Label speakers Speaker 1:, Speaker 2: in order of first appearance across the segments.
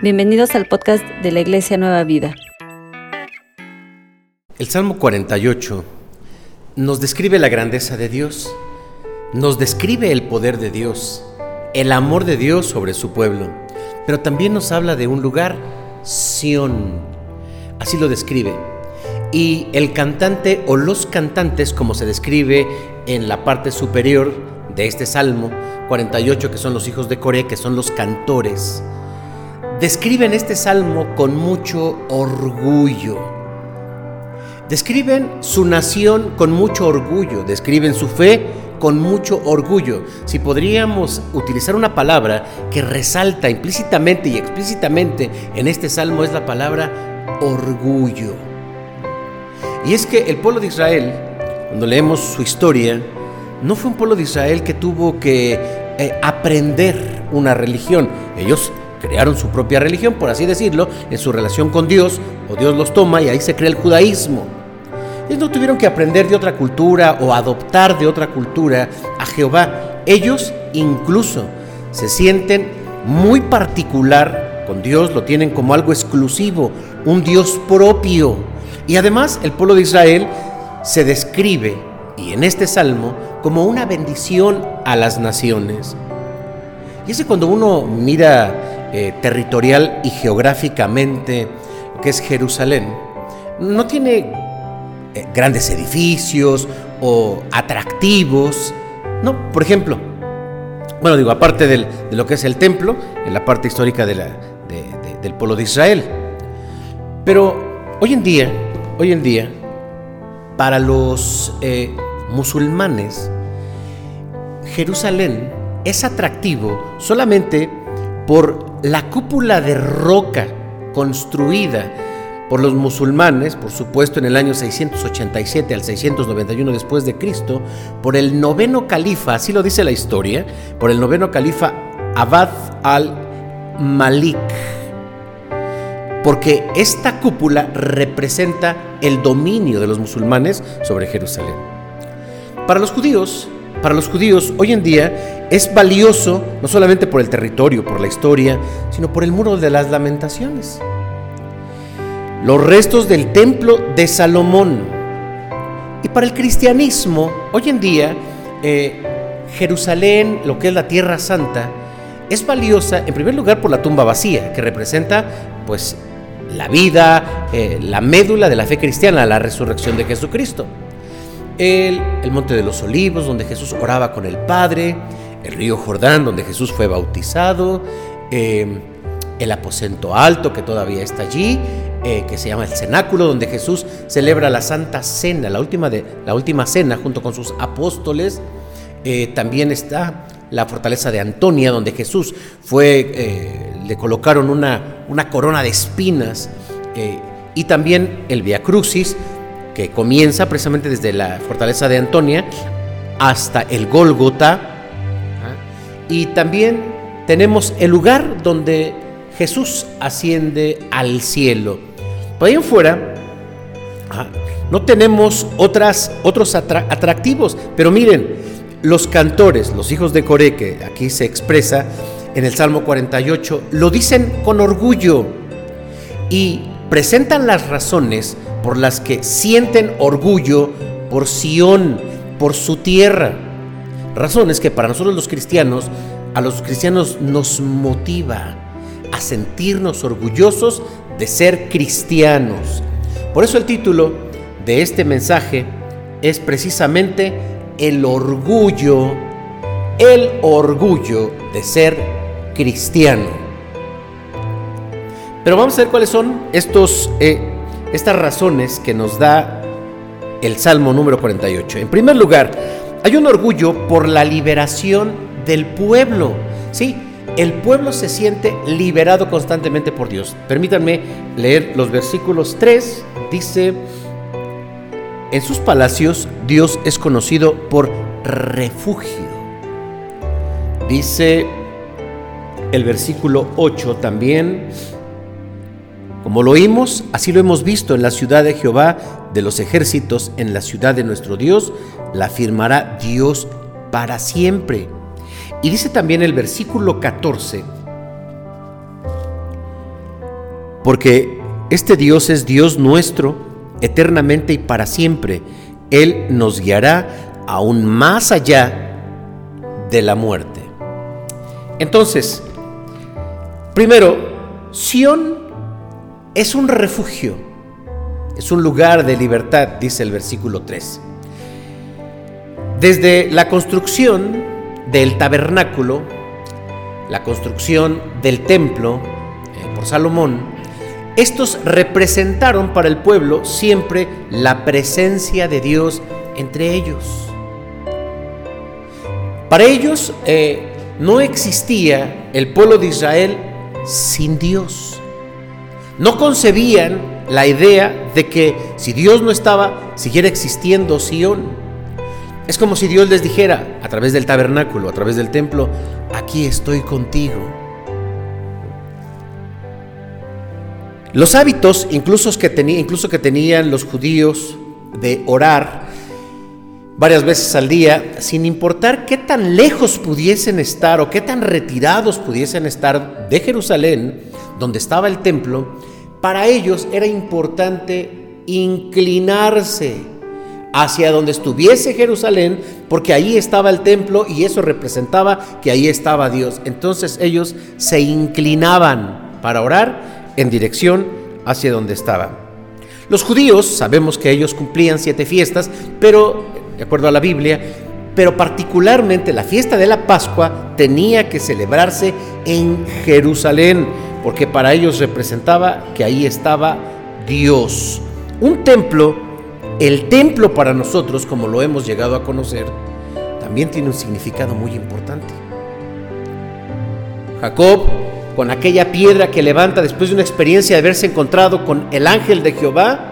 Speaker 1: Bienvenidos al podcast de la Iglesia Nueva Vida.
Speaker 2: El Salmo 48 nos describe la grandeza de Dios, nos describe el poder de Dios, el amor de Dios sobre su pueblo, pero también nos habla de un lugar, Sión. Así lo describe. Y el cantante o los cantantes, como se describe en la parte superior de este Salmo 48, que son los hijos de Coré, que son los cantores, describen este salmo con mucho orgullo. Describen su nación con mucho orgullo, describen su fe con mucho orgullo. Si podríamos utilizar una palabra que resalta implícitamente y explícitamente en este salmo es la palabra orgullo. Y es que el pueblo de Israel, cuando leemos su historia, no fue un pueblo de Israel que tuvo que eh, aprender una religión. Ellos crearon su propia religión, por así decirlo, en su relación con Dios, o Dios los toma y ahí se crea el judaísmo. Ellos no tuvieron que aprender de otra cultura o adoptar de otra cultura a Jehová. Ellos incluso se sienten muy particular con Dios, lo tienen como algo exclusivo, un Dios propio. Y además el pueblo de Israel se describe, y en este salmo, como una bendición a las naciones. Y es cuando uno mira eh, territorial y geográficamente que es Jerusalén, no tiene eh, grandes edificios o atractivos. No, por ejemplo, bueno, digo, aparte de lo que es el templo, en la parte histórica del pueblo de Israel. Pero hoy en día, hoy en día, para los eh, musulmanes, Jerusalén es atractivo solamente por la cúpula de roca construida por los musulmanes, por supuesto en el año 687 al 691 después de Cristo, por el noveno califa, así lo dice la historia, por el noveno califa Abad al-Malik. Porque esta cúpula representa el dominio de los musulmanes sobre Jerusalén. Para los judíos, para los judíos hoy en día es valioso no solamente por el territorio, por la historia, sino por el muro de las lamentaciones. Los restos del templo de Salomón. Y para el cristianismo, hoy en día, eh, Jerusalén, lo que es la Tierra Santa, es valiosa en primer lugar por la tumba vacía, que representa pues la vida, eh, la médula de la fe cristiana, la resurrección de Jesucristo el, Monte de los Olivos, donde Jesús oraba con el Padre, el río Jordán, donde Jesús fue bautizado, em, el aposento alto que todavía está allí, eh, que se llama el cenáculo, donde Jesús celebra la Santa Cena, la última, de, la última cena junto con sus apóstoles. Eh, también está la fortaleza de Antonia, donde Jesús fue, eh, le colocaron una, una, corona de espinas, y también el Via Crucis, que comienza precisamente desde la fortaleza de Antonia hasta el Gólgota. ¿ah? Y también tenemos el lugar donde Jesús asciende al cielo. Por ahí en fuera ¿ah? no tenemos otras, otros atractivos, pero miren, los cantores, los hijos de Coré, que aquí se expresa en el Salmo 48, lo dicen con orgullo y presentan las razones por las que sienten orgullo por Sión, por su tierra. Razones que para nosotros los cristianos, a los cristianos nos motiva a sentirnos orgullosos de ser cristianos. Por eso el título de este mensaje es precisamente el orgullo, el orgullo de ser cristiano. Pero vamos a ver cuáles son estos eh, estas razones que nos da el Salmo número 48. En primer lugar, hay un orgullo por la liberación del pueblo. Sí, el pueblo se siente liberado constantemente por Dios. Permítanme leer los versículos 3. Dice, en sus palacios Dios es conocido por refugio. Dice el versículo 8 también, como lo oímos, así lo hemos visto en la ciudad de Jehová de los ejércitos, en la ciudad de nuestro Dios, la firmará Dios para siempre. Y dice también el versículo 14, porque este Dios es Dios nuestro eternamente y para siempre. Él nos guiará aún más allá de la muerte. Entonces, primero, Sión es un refugio, es un lugar de libertad, dice el versículo 3. Desde la construcción del tabernáculo, la construcción del templo eh, por Salomón, estos representaron para el pueblo siempre la presencia de Dios entre ellos. Para ellos eh, no existía el pueblo de Israel sin Dios. No concebían la idea de que si Dios no estaba, siguiera existiendo Sión. Es como si Dios les dijera, a través del tabernáculo, a través del templo, aquí estoy contigo. Los hábitos, incluso que, incluso que tenían los judíos de orar varias veces al día, sin importar qué tan lejos pudiesen estar o qué tan retirados pudiesen estar de Jerusalén, donde estaba el templo, para ellos era importante inclinarse hacia donde estuviese Jerusalén, porque ahí estaba el templo y eso representaba que ahí estaba Dios. Entonces ellos se inclinaban para orar en dirección hacia donde estaba. Los judíos, sabemos que ellos cumplían siete fiestas, pero, de acuerdo a la Biblia, pero particularmente la fiesta de la Pascua tenía que celebrarse en Jerusalén, porque para ellos representaba que ahí estaba Dios. Un templo el templo para nosotros, como lo hemos llegado a conocer, también tiene un significado muy importante. Jacob, con aquella piedra que levanta después de una experiencia de haberse encontrado con el ángel de Jehová,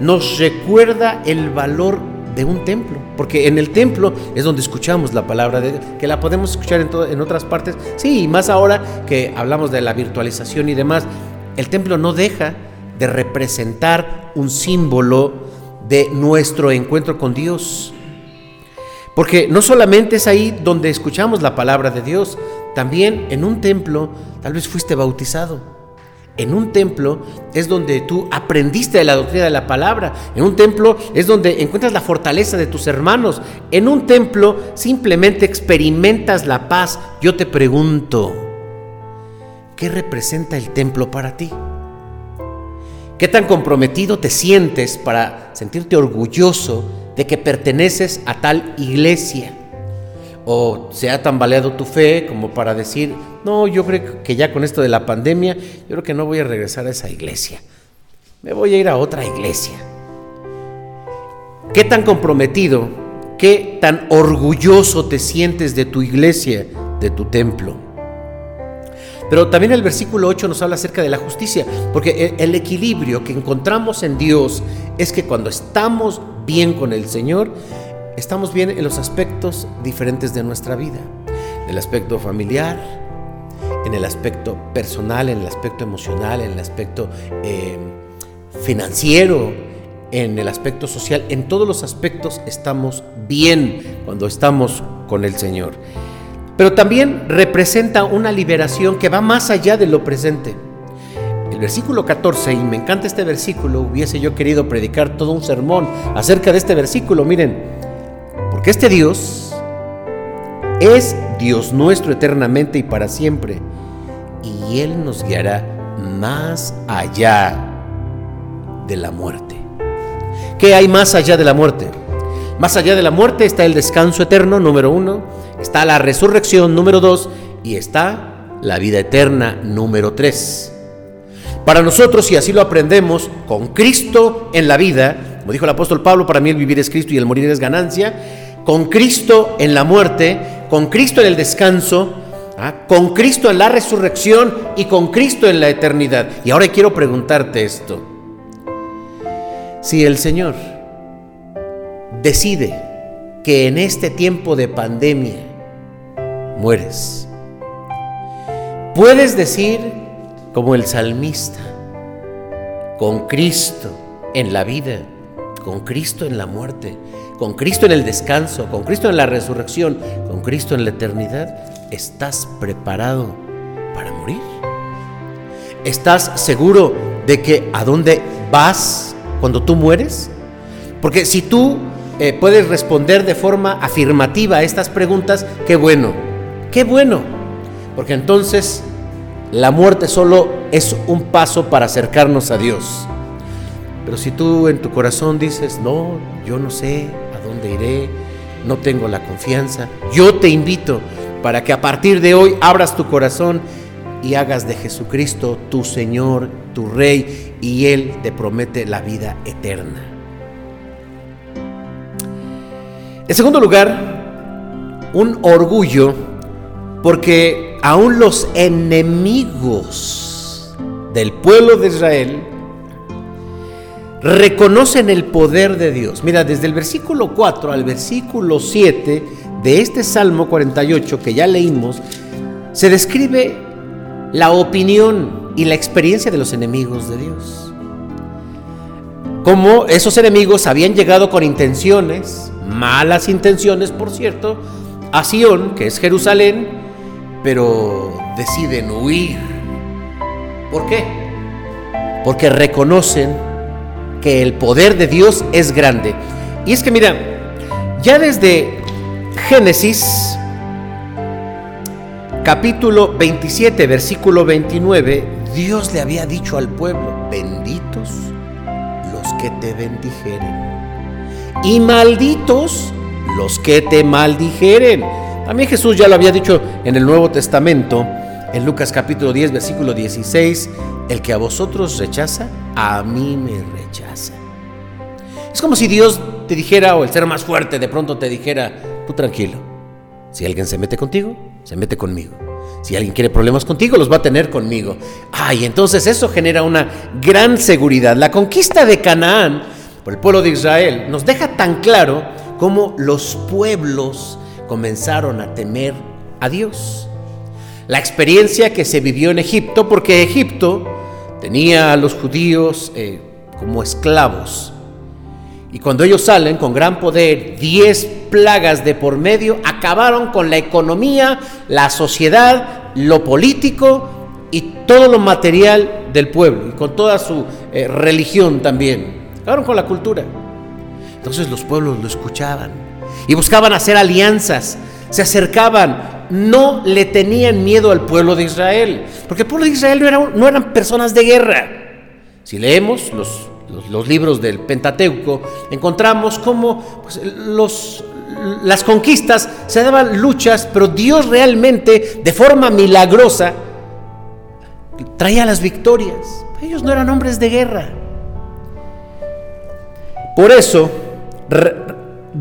Speaker 2: nos recuerda el valor de un templo, porque en el templo es donde escuchamos la palabra de que la podemos escuchar en, en otras partes, sí, y más ahora que hablamos de la virtualización y demás, el templo no deja de representar un símbolo de nuestro encuentro con Dios. Porque no solamente es ahí donde escuchamos la palabra de Dios, también en un templo tal vez fuiste bautizado. En un templo es donde tú aprendiste de la doctrina de la palabra. En un templo es donde encuentras la fortaleza de tus hermanos. En un templo simplemente experimentas la paz. Yo te pregunto, ¿qué representa el templo para ti? ¿Qué tan comprometido te sientes para sentirte orgulloso de que perteneces a tal iglesia? ¿O se ha tambaleado tu fe como para decir, no, yo creo que ya con esto de la pandemia, yo creo que no voy a regresar a esa iglesia. Me voy a ir a otra iglesia. ¿Qué tan comprometido, qué tan orgulloso te sientes de tu iglesia, de tu templo? Pero también el versículo 8 nos habla acerca de la justicia, porque el, equilibrio que encontramos en Dios es que cuando estamos bien con el Señor, estamos bien en los aspectos diferentes de nuestra vida, en el aspecto familiar, en el aspecto personal, en el aspecto emocional, en el aspecto eh, financiero, en el aspecto social, en todos los aspectos estamos bien cuando estamos con el Señor pero también representa una liberación que va más allá de lo presente. El versículo 14, y me encanta este versículo, hubiese yo querido predicar todo un sermón acerca de este versículo, miren, porque este Dios es Dios nuestro eternamente y para siempre, y Él nos guiará más allá de la muerte. ¿Qué hay más allá de la muerte? Más allá de la muerte está el descanso eterno, número uno Está la resurrección número dos y está la vida eterna número tres. Para nosotros, si así lo aprendemos, con Cristo en la vida, como dijo el apóstol Pablo, para mí el vivir es Cristo y el morir es ganancia, con Cristo en la muerte, con Cristo en el descanso, ¿ah? con Cristo en la resurrección y con Cristo en la eternidad. Y ahora quiero preguntarte esto. Si el Señor decide que en este tiempo de pandemia mueres. Puedes decir, como el salmista, con Cristo en la vida, con Cristo en la muerte, con Cristo en el descanso, con Cristo en la resurrección, con Cristo en la eternidad, estás preparado para morir. ¿estás seguro de que a dónde vas cuando tú mueres? Porque si tú eh, puedes responder de forma afirmativa a estas preguntas, qué bueno, qué bueno. Porque entonces la muerte solo es un paso para acercarnos a Dios. Pero si tú en tu corazón dices, no, yo no sé iré, no tengo la confianza, yo te invito para que a partir de hoy abras tu corazón y hagas de Jesucristo tu Señor, tu Rey, y Él te promete la vida eterna. En segundo lugar, un orgullo porque aún los enemigos del pueblo de Israel reconocen el poder de Dios. Mira, desde el versículo 4 al versículo 7 de este Salmo 48 que ya leímos, se describe la opinión y la experiencia de los enemigos de Dios. Como esos enemigos habían llegado con intenciones, malas intenciones por cierto, a Sión, que es Jerusalén, pero deciden huir. ¿Por qué? Porque reconocen que el poder de Dios es grande. Y es que mira, ya desde Génesis capítulo 27, versículo 29, Dios le había dicho al pueblo, benditos los que te bendijeren y malditos los que te maldijeren. También Jesús ya lo había dicho en el Nuevo Testamento, en Lucas capítulo 10, versículo 16, el que a vosotros rechaza, a mí me rechaza. Es como si Dios te dijera, o el ser más fuerte de pronto te dijera, tú tranquilo, si alguien se mete contigo, se mete conmigo. Si alguien quiere problemas contigo, los va a tener conmigo. Ay, entonces eso genera una gran seguridad. La conquista de Canaán por el pueblo de Israel nos deja tan claro cómo los pueblos comenzaron a temer a Dios. La experiencia que se vivió en Egipto, porque Egipto tenía a los judíos eh, como esclavos. Y cuando ellos salen con gran poder, diez plagas de por medio acabaron con la economía, la sociedad, lo político y todo lo material del pueblo, y con toda su eh, religión también. Acabaron con la cultura. Entonces los pueblos lo escuchaban y buscaban hacer alianzas, se acercaban, no le tenían miedo al pueblo de Israel, porque el pueblo de Israel no, eran personas de guerra. Si leemos los, libros del Pentateuco, encontramos cómo pues, las conquistas se daban luchas, pero Dios realmente, de forma milagrosa, traía las victorias. Ellos no eran hombres de guerra. Por eso,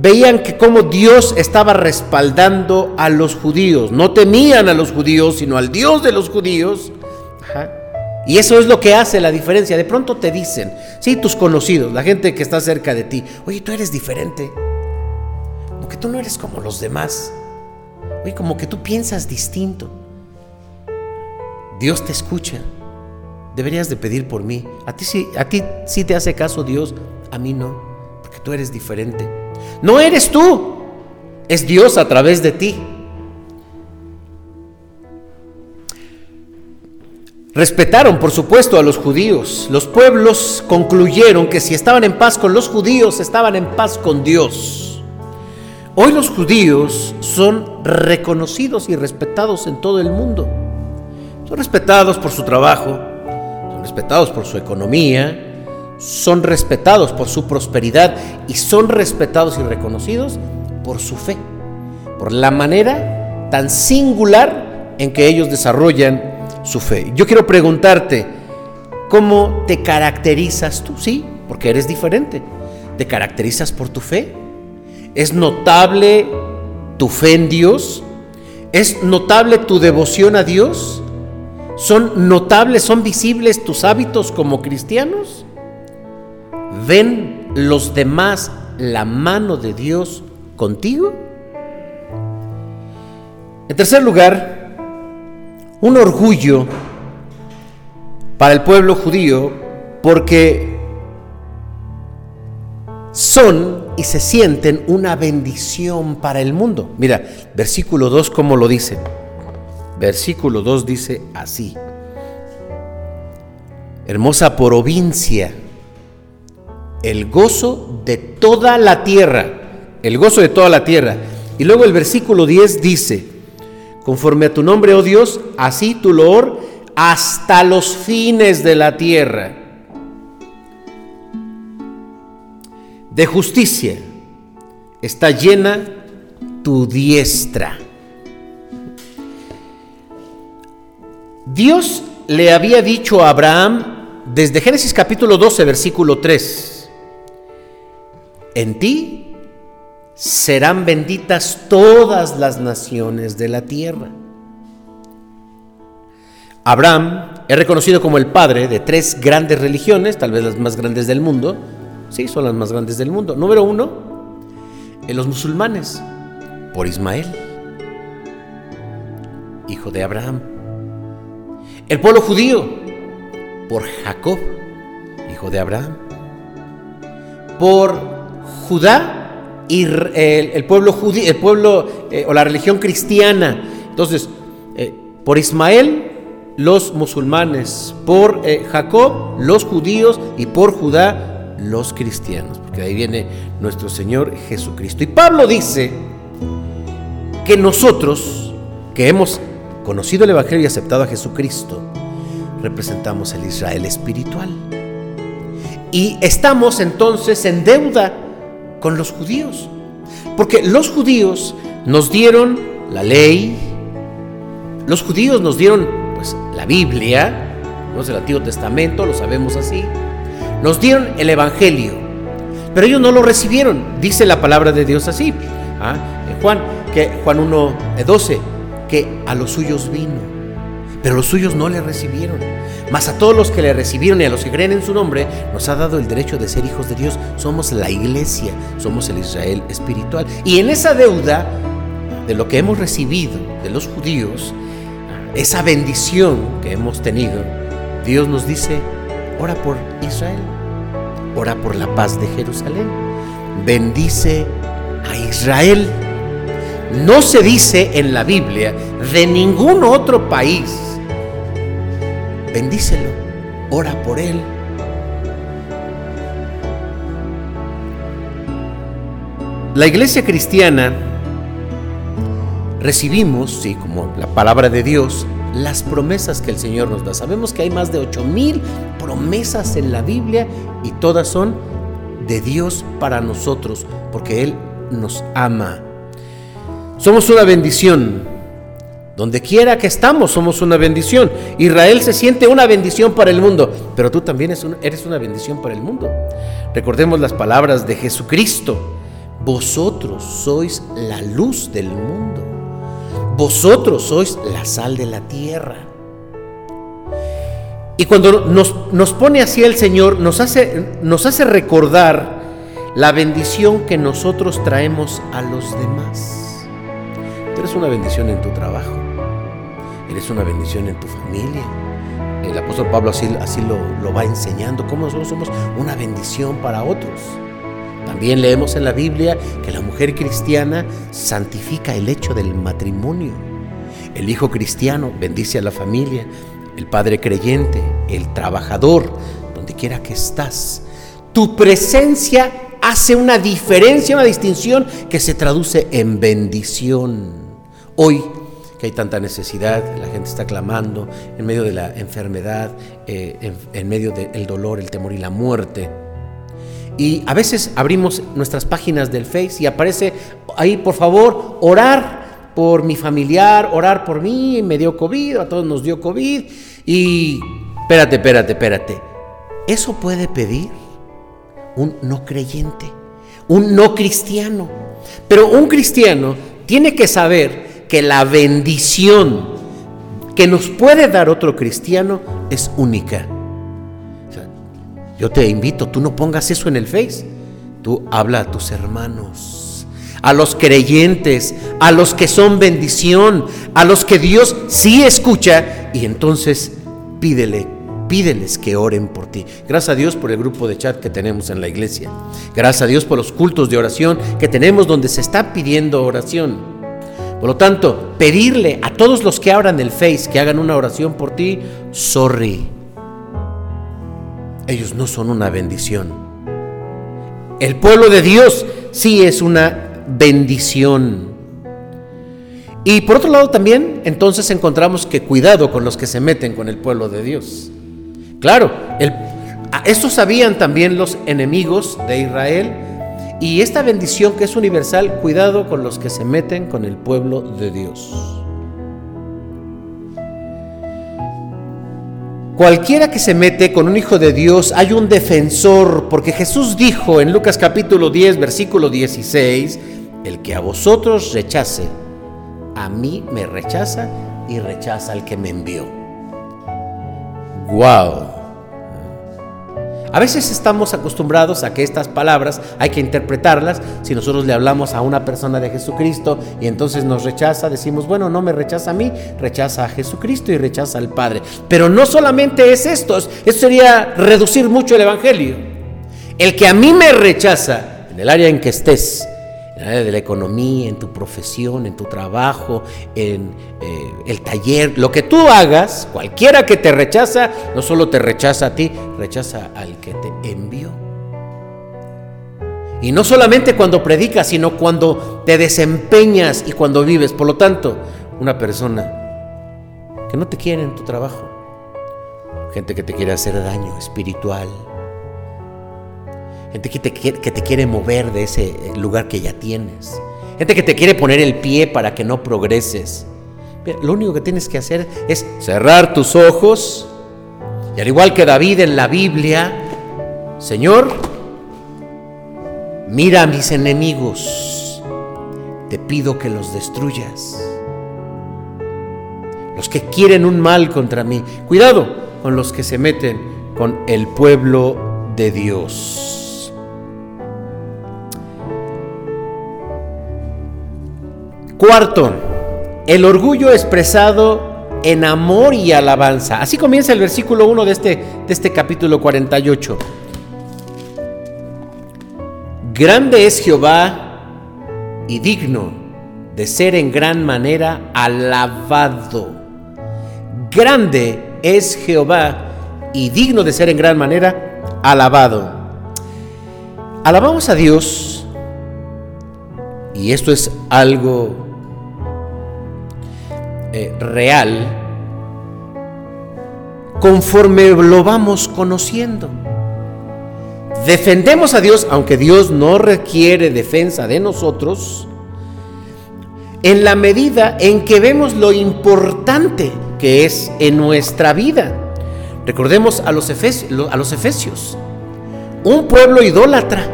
Speaker 2: veían que como Dios estaba respaldando a los judíos. No temían a los judíos, sino al Dios de los judíos. Y eso es lo que hace la diferencia. De pronto te dicen, sí, tus conocidos, la gente que está cerca de ti, oye, tú eres diferente. Como tú no eres como los demás. Oye, como que tú piensas distinto. Dios te escucha. Deberías de pedir por mí. A ti sí, a ti sí te hace caso Dios, a mí no, porque tú eres diferente. No eres tú, es Dios a través de ti. Respetaron, por supuesto, a los judíos. Los pueblos concluyeron que si estaban en paz con los judíos, estaban en paz con Dios. Hoy los judíos son reconocidos y respetados en todo el mundo. Son respetados por su trabajo, son respetados por su economía, son respetados por su prosperidad y son respetados y reconocidos por su fe, por la manera tan singular en que ellos desarrollan su fe. Yo quiero preguntarte, ¿cómo te caracterizas tú? Sí, porque eres diferente. ¿Te caracterizas por tu fe? ¿Es notable tu fe en Dios? ¿Es notable tu devoción a Dios? ¿Son notables, son visibles tus hábitos como cristianos? ¿Ven los demás la mano de Dios contigo? En tercer lugar, un orgullo para el pueblo judío porque son y se sienten una bendición para el mundo. Mira, versículo 2, ¿cómo lo dice? Versículo 2 dice así. hermosa provincia, el gozo de toda la tierra, el gozo de toda la tierra. Y luego el versículo 10 dice, conforme a tu nombre, oh Dios, así tu loor hasta los fines de la tierra. De justicia está llena tu diestra. Dios le había dicho a Abraham desde Génesis capítulo 12, versículo 3, en ti serán benditas todas las naciones de la tierra. Abraham es reconocido como el padre de tres grandes religiones, tal vez las más grandes del mundo. Sí, son las más grandes del mundo. Número uno, en los musulmanes, por Ismael, hijo de Abraham. El pueblo judío, por Jacob, hijo de Abraham. Por Judá y el, pueblo judío, el pueblo eh, o la religión cristiana. Entonces, eh, por Ismael, los musulmanes, por eh, Jacob, los judíos y por Judá, los cristianos, porque de ahí viene nuestro Señor Jesucristo. Y Pablo dice que nosotros, que hemos conocido el Evangelio y aceptado a Jesucristo, representamos el Israel espiritual. Y estamos entonces en deuda con los judíos, porque los judíos nos dieron la ley, los judíos nos dieron pues la Biblia, ¿no? el Antiguo Testamento, lo sabemos así, nos dieron el Evangelio, pero ellos no lo recibieron, dice la palabra de Dios así, ¿ah? Juan, que Juan 1, 12, que a los suyos vino, pero los suyos no le recibieron. Mas a todos los que le recibieron y a los que creen en su nombre, nos ha dado el derecho de ser hijos de Dios. Somos la iglesia, somos el Israel espiritual. Y en esa deuda de lo que hemos recibido de los judíos, esa bendición que hemos tenido, Dios nos dice, ora por Israel, ora por la paz de Jerusalén, bendice a Israel no se dice en la Biblia de ningún otro país. Bendícelo, ora por él. La iglesia cristiana recibimos, sí, como la palabra de Dios, las promesas que el Señor nos da. Sabemos que hay más de ocho mil promesas en la Biblia y todas son de Dios para nosotros, porque Él nos ama. Somos una bendición. Donde quiera que estamos, somos una bendición. Israel se siente una bendición para el mundo, pero tú también eres una bendición para el mundo. Recordemos las palabras de Jesucristo. Vosotros sois la luz del mundo. Vosotros sois la sal de la tierra. Y cuando nos, pone así el Señor, nos hace, nos hace recordar la bendición que nosotros traemos a los demás. Tú eres una bendición en tu trabajo, eres una bendición en tu familia. El apóstol Pablo así, así lo, lo va enseñando, cómo nosotros somos una bendición para otros. También leemos en la Biblia que la mujer cristiana santifica el hecho del matrimonio. El hijo cristiano bendice a la familia, el padre creyente, el trabajador, donde quiera que estás. Tu presencia hace una diferencia, una distinción que se traduce en bendición. Hoy hay tanta necesidad, la gente está clamando en medio de la enfermedad, eh, en, medio del dolor, el temor y la muerte. Y a veces abrimos nuestras páginas del Face y aparece ahí, por favor, orar por mi familiar, orar por mí, me dio COVID, a todos nos dio COVID. Y espérate, espérate, espérate. Eso puede pedir un no creyente, un no cristiano. Pero un cristiano tiene que saber que la bendición que nos puede dar otro cristiano es única. yo te invito, tú no pongas eso en el Face. Tú habla a tus hermanos, a los creyentes, a los que son bendición, a los que Dios sí escucha y entonces pídele pídeles que oren por ti. Gracias a Dios por el grupo de chat que tenemos en la iglesia. Gracias a Dios por los cultos de oración que tenemos donde se está pidiendo oración. Por lo tanto, pedirle a todos los que abran el Face que hagan una oración por ti, sorry. ellos no son una bendición. El pueblo de Dios sí es una bendición. Y por otro lado también, entonces encontramos que cuidado con los que se meten con el pueblo de Dios. Claro, el, esto sabían también los enemigos de Israel. Y esta bendición que es universal, cuidado con los que se meten con el pueblo de Dios. Cualquiera que se mete con un hijo de Dios, hay un defensor, porque Jesús dijo en Lucas capítulo 10, versículo 16, el que a vosotros rechace, a mí me rechaza y rechaza al que me envió. Wow. A veces estamos acostumbrados a que estas palabras hay que interpretarlas. Si nosotros le hablamos a una persona de Jesucristo y entonces nos rechaza, decimos, bueno, no me rechaza a mí, rechaza a Jesucristo y rechaza al Padre. Pero no solamente es esto, esto sería reducir mucho el Evangelio. El que a mí me rechaza, en el área en que estés, de la economía, en tu profesión, en tu trabajo, en eh, el taller, lo que tú hagas, cualquiera que te rechaza, no solo te rechaza a ti, rechaza al que te envió. Y no solamente cuando predicas, sino cuando te desempeñas y cuando vives. Por lo tanto, una persona que no te quiere en tu trabajo, gente que te quiere hacer daño espiritual, gente que te, que te quiere mover de ese eh, lugar que ya tienes, gente que te quiere poner el pie para que no progreses. Lo único que tienes que hacer es cerrar tus ojos y al igual que David en la Biblia, Señor, mira a mis enemigos, te pido que los destruyas. Los que quieren un mal contra mí, cuidado con los que se meten con el pueblo de Dios. Cuarto, el orgullo expresado en amor y alabanza. Así comienza el versículo 1 de este, de este capítulo 48. Grande es Jehová y digno de ser en gran manera alabado. Grande es Jehová y digno de ser en gran manera alabado. Alabamos a Dios y esto es algo eh, real conforme lo vamos conociendo. Defendemos a Dios, aunque Dios no requiere defensa de nosotros, en la medida en que vemos lo importante que es en nuestra vida. Recordemos a los, efesios, a los efesios, un pueblo idólatra,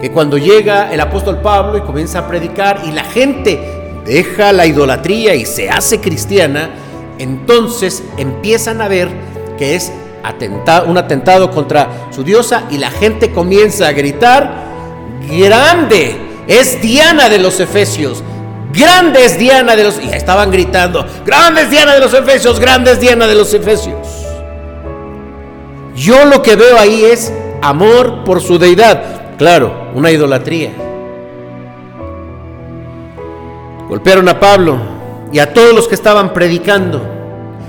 Speaker 2: que cuando llega el apóstol Pablo y comienza a predicar y la gente deja la idolatría y se hace cristiana, entonces empiezan a ver que es un atentado contra su diosa y la gente comienza a gritar, grande es Diana de los Efesios, grande es Diana de los... Y estaban gritando, grande es Diana de los Efesios, grande es Diana de los Efesios. Yo lo que veo ahí es amor por su deidad, claro, una idolatría. Golpearon a Pablo y a todos los que estaban predicando.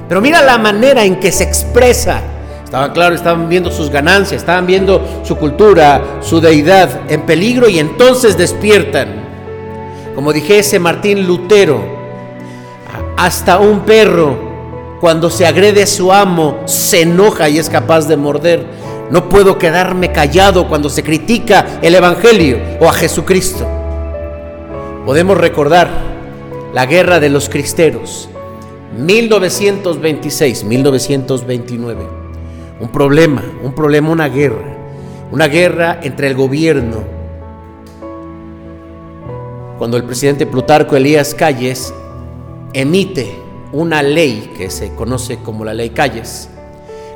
Speaker 2: Pero mira la manera en que se expresa. Estaban claro, estaban viendo sus ganancias, estaban viendo su cultura, su deidad en peligro y entonces despiertan. Como dijese Martín Lutero, hasta un perro cuando se agrede a su amo se enoja y es capaz de morder. No puedo quedarme callado cuando se critica el Evangelio o a Jesucristo. Podemos recordar la guerra de los cristeros, 1926, 1929. Un problema, un problema, una guerra. Una guerra entre el gobierno. Cuando el presidente Plutarco Elías Calles emite una ley que se conoce como la ley Calles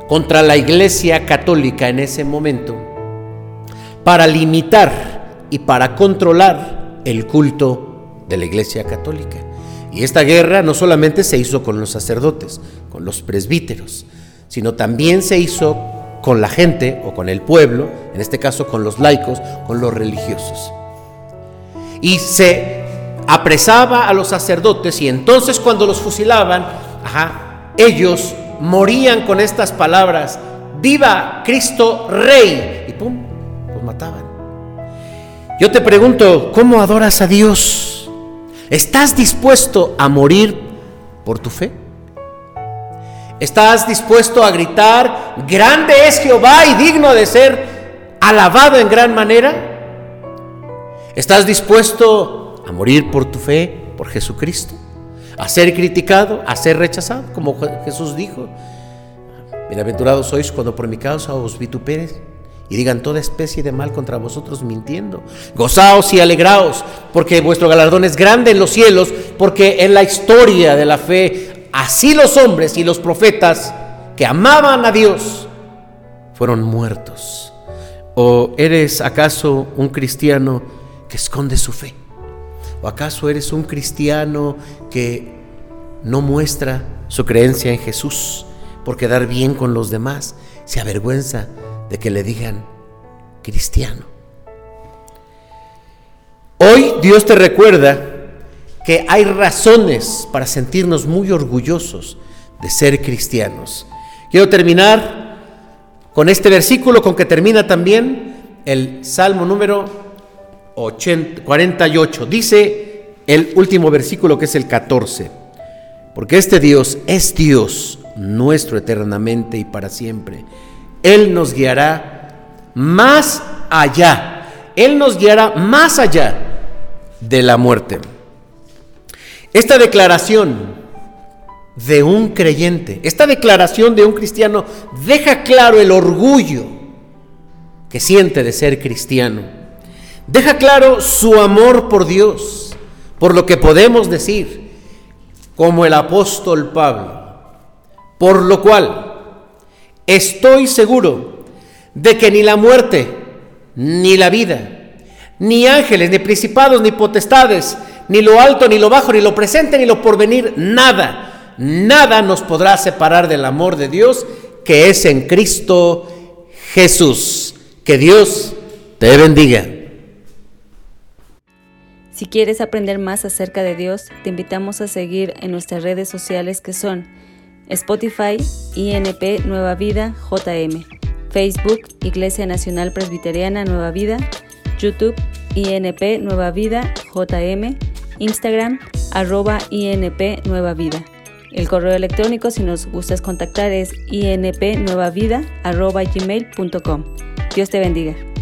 Speaker 2: contra la iglesia católica en ese momento para limitar y para controlar el culto de la Iglesia Católica. Y esta guerra no solamente se hizo con los sacerdotes, con los presbíteros, sino también se hizo con la gente o con el pueblo, en este caso con los laicos, con los religiosos. Y se apresaba a los sacerdotes y entonces cuando los fusilaban, ellos morían con estas palabras, viva Cristo Rey. Y pum, los mataban. Yo te pregunto, ¿cómo adoras a Dios? ¿Estás dispuesto a morir por tu fe? ¿Estás dispuesto a gritar, grande es Jehová y digno de ser alabado en gran manera? ¿Estás dispuesto a morir por tu fe, por Jesucristo? ¿A ser criticado, a ser rechazado, como Jesús dijo? Bienaventurados sois cuando por mi causa os vituperen y digan toda especie de mal contra vosotros mintiendo. Gozaos y alegraos, porque vuestro galardón es grande en los cielos, porque en la historia de la fe, así los hombres y los profetas que amaban a Dios fueron muertos. ¿O eres acaso un cristiano esconde su fe? ¿O acaso eres un cristiano que no muestra su creencia en Jesús por quedar bien con los demás? Se avergüenza de que le digan cristiano. Hoy Dios te recuerda que hay razones para sentirnos muy orgullosos de ser cristianos. Quiero terminar con este versículo con que termina también el Salmo número 48. Dice el último versículo que es el 14. Porque este Dios es Dios nuestro eternamente y para siempre. Él nos guiará más allá. Él nos guiará más allá de la muerte. Esta declaración de un creyente, esta declaración de un cristiano deja claro el orgullo que siente de ser cristiano Deja claro su amor por Dios, por lo que podemos decir, como el apóstol Pablo. Por lo cual, estoy seguro de que ni la muerte, ni la vida, ni ángeles, ni principados, ni potestades, ni lo alto, ni lo bajo, ni lo presente, ni lo porvenir, nada, nada nos podrá separar del amor de Dios que es en Cristo Jesús. Que Dios te bendiga.
Speaker 1: Si quieres aprender más acerca de Dios, te invitamos a seguir en nuestras redes sociales que son Spotify, INP Nueva Vida, JM, Facebook, Iglesia Nacional Presbiteriana Nueva Vida, YouTube, INP Nueva Vida, JM, Instagram, arroba INP Nueva Vida. El correo electrónico, si nos gustas contactar, es inpnuevavida, arroba gmail.com. Dios te bendiga.